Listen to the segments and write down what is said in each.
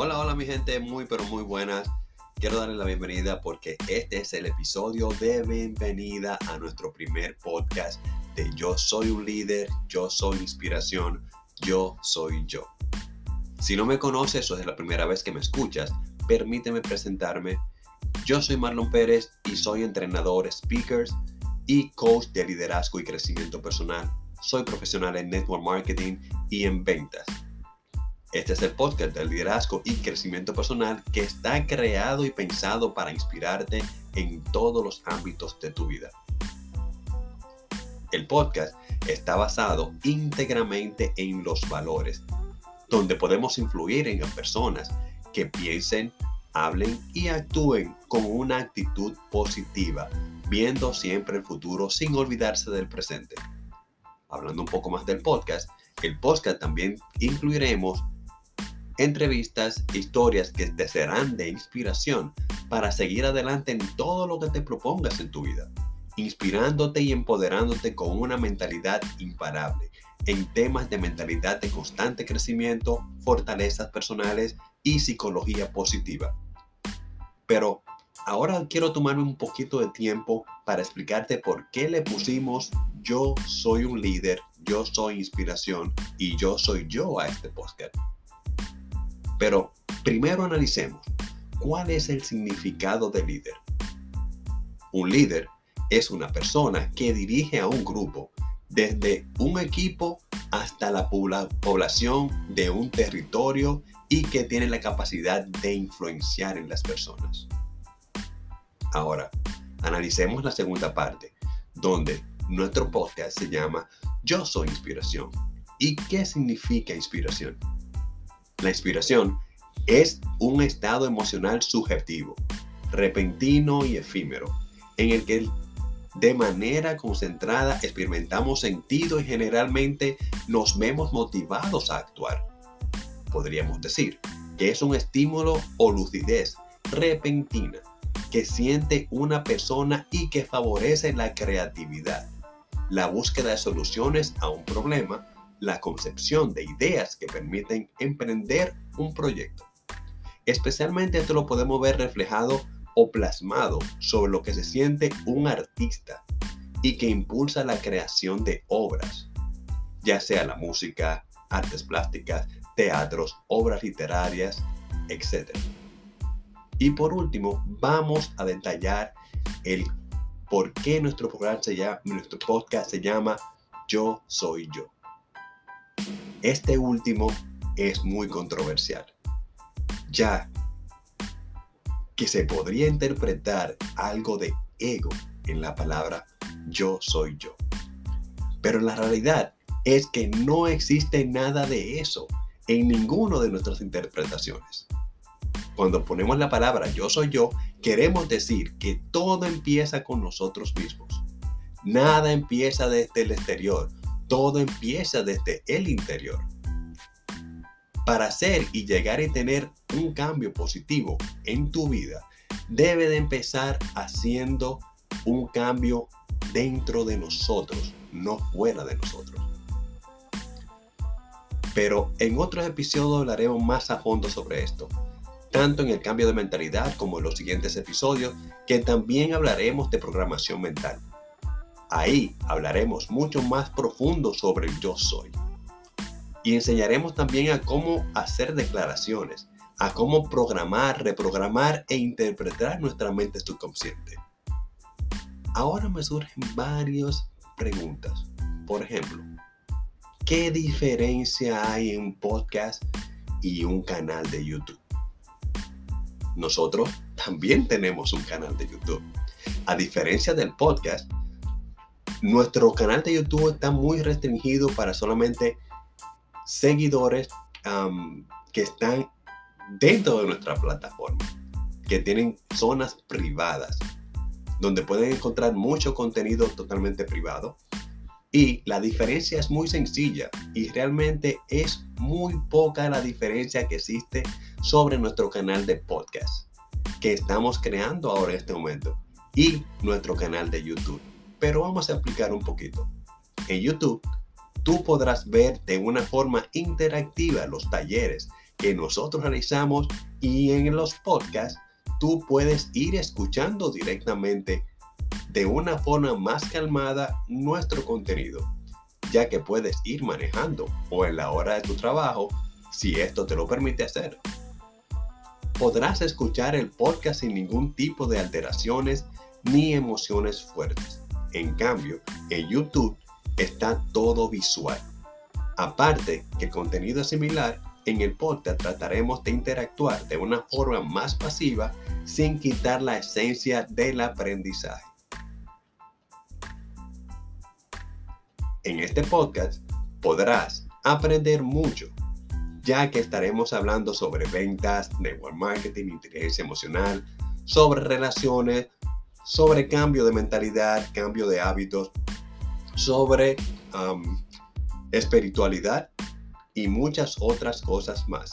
Hola, hola mi gente, muy pero muy buenas. Quiero darles la bienvenida porque este es el episodio de bienvenida a nuestro primer podcast de Yo soy un líder, yo soy inspiración, yo soy yo. Si no me conoces o es la primera vez que me escuchas, permíteme presentarme. Yo soy Marlon Pérez y soy entrenador, speakers y coach de liderazgo y crecimiento personal. Soy profesional en network marketing y en ventas. Este es el podcast del liderazgo y crecimiento personal que está creado y pensado para inspirarte en todos los ámbitos de tu vida. El podcast está basado íntegramente en los valores, donde podemos influir en personas que piensen, hablen y actúen con una actitud positiva, viendo siempre el futuro sin olvidarse del presente. Hablando un poco más del podcast, el podcast también incluiremos entrevistas, historias que te serán de inspiración para seguir adelante en todo lo que te propongas en tu vida, inspirándote y empoderándote con una mentalidad imparable en temas de mentalidad de constante crecimiento, fortalezas personales y psicología positiva. Pero ahora quiero tomarme un poquito de tiempo para explicarte por qué le pusimos yo soy un líder, yo soy inspiración y yo soy yo a este podcast. Pero primero analicemos cuál es el significado de líder. Un líder es una persona que dirige a un grupo, desde un equipo hasta la población de un territorio y que tiene la capacidad de influenciar en las personas. Ahora, analicemos la segunda parte, donde nuestro podcast se llama Yo soy inspiración. ¿Y qué significa inspiración? La inspiración es un estado emocional subjetivo, repentino y efímero, en el que de manera concentrada experimentamos sentido y generalmente nos vemos motivados a actuar. Podríamos decir que es un estímulo o lucidez repentina que siente una persona y que favorece la creatividad, la búsqueda de soluciones a un problema la concepción de ideas que permiten emprender un proyecto. Especialmente esto lo podemos ver reflejado o plasmado sobre lo que se siente un artista y que impulsa la creación de obras, ya sea la música, artes plásticas, teatros, obras literarias, etc. Y por último, vamos a detallar el por qué nuestro programa nuestro podcast se llama Yo Soy Yo. Este último es muy controversial, ya que se podría interpretar algo de ego en la palabra yo soy yo. Pero la realidad es que no existe nada de eso en ninguna de nuestras interpretaciones. Cuando ponemos la palabra yo soy yo, queremos decir que todo empieza con nosotros mismos. Nada empieza desde el exterior, todo empieza desde el interior. Para hacer y llegar y tener un cambio positivo en tu vida, debe de empezar haciendo un cambio dentro de nosotros, no fuera de nosotros. Pero en otros episodios hablaremos más a fondo sobre esto, tanto en el cambio de mentalidad como en los siguientes episodios, que también hablaremos de programación mental. Ahí hablaremos mucho más profundo sobre el yo soy. Y enseñaremos también a cómo hacer declaraciones, a cómo programar, reprogramar e interpretar nuestra mente subconsciente. Ahora me surgen varias preguntas. Por ejemplo, ¿qué diferencia hay en un podcast y un canal de YouTube? Nosotros también tenemos un canal de YouTube. A diferencia del podcast, nuestro canal de YouTube está muy restringido para solamente seguidores que están dentro de nuestra plataforma, que tienen zonas privadas, donde pueden encontrar mucho contenido totalmente privado. Y la diferencia es muy sencilla y realmente es muy poca la diferencia que existe sobre nuestro canal de podcast que estamos creando ahora en este momento y nuestro canal de YouTube pero vamos a explicar un poquito. En YouTube, tú podrás ver de una forma interactiva los talleres que nosotros realizamos y en los podcasts tú puedes ir escuchando directamente de una forma más calmada nuestro contenido, ya que puedes ir manejando o en la hora de tu trabajo si esto te lo permite hacer. Podrás escuchar el podcast sin ningún tipo de alteraciones ni emociones fuertes. En cambio, en YouTube está todo visual. Aparte que contenido similar, en el podcast trataremos de interactuar de una forma más pasiva sin quitar la esencia del aprendizaje. En este podcast podrás aprender mucho, ya que estaremos hablando sobre ventas, network marketing, inteligencia emocional, sobre relaciones, sobre cambio de mentalidad, cambio de hábitos, sobre espiritualidad y muchas otras cosas más.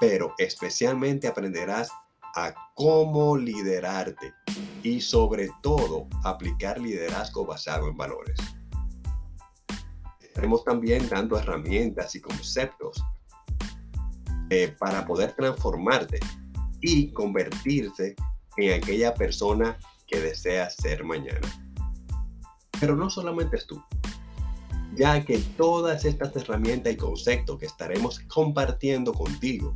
Pero especialmente aprenderás a cómo liderarte y sobre todo aplicar liderazgo basado en valores. Estaremos también dando herramientas y conceptos eh, para poder transformarte y convertirse en aquella persona que deseas ser mañana. Pero no solamente es tú, ya que todas estas herramientas y conceptos que estaremos compartiendo contigo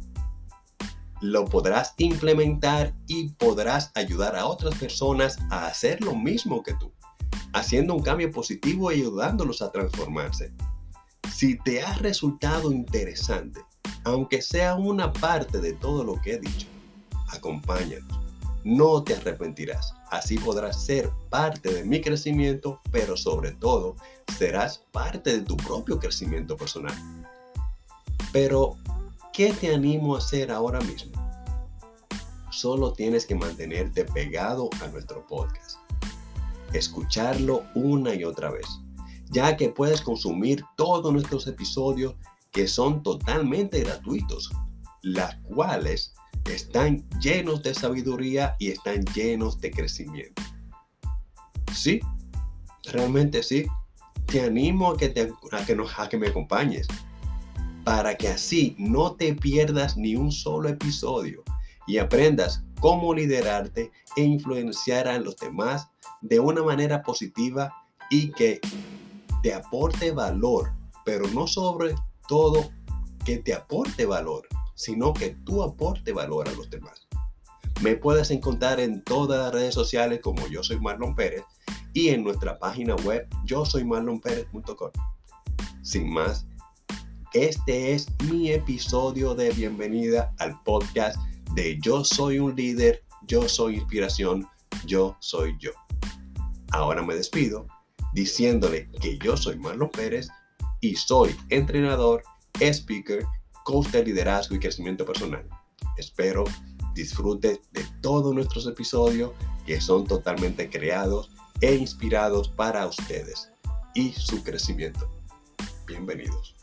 lo podrás implementar y podrás ayudar a otras personas a hacer lo mismo que tú haciendo un cambio positivo y ayudándolos a transformarse. Si te ha resultado interesante, aunque sea una parte de todo lo que he dicho, acompáñanos. No te arrepentirás. Así podrás ser parte de mi crecimiento, pero sobre todo serás parte de tu propio crecimiento personal. Pero, ¿qué te animo a hacer ahora mismo? Solo tienes que mantenerte pegado a nuestro podcast escucharlo una y otra vez, ya que puedes consumir todos nuestros episodios que son totalmente gratuitos, las cuales están llenos de sabiduría y están llenos de crecimiento. Sí, realmente sí. Te animo a que, te, a que, nos, a que me acompañes para que así no te pierdas ni un solo episodio y aprendas cómo liderarte e influenciar a los demás de una manera positiva y que te aporte valor, pero no sobre todo que te aporte valor, sino que tú aporte valor a los demás. Me puedes encontrar en todas las redes sociales como yo soy Marlon Pérez y en nuestra página web yo soy. Sin más, este es mi episodio de bienvenida al podcast de Yo soy un líder, yo soy inspiración, yo soy yo. Ahora me despido diciéndole que yo soy Marlon Pérez y soy entrenador, speaker, coach de liderazgo y crecimiento personal. Espero disfrute de todos nuestros episodios que son totalmente creados e inspirados para ustedes y su crecimiento. Bienvenidos.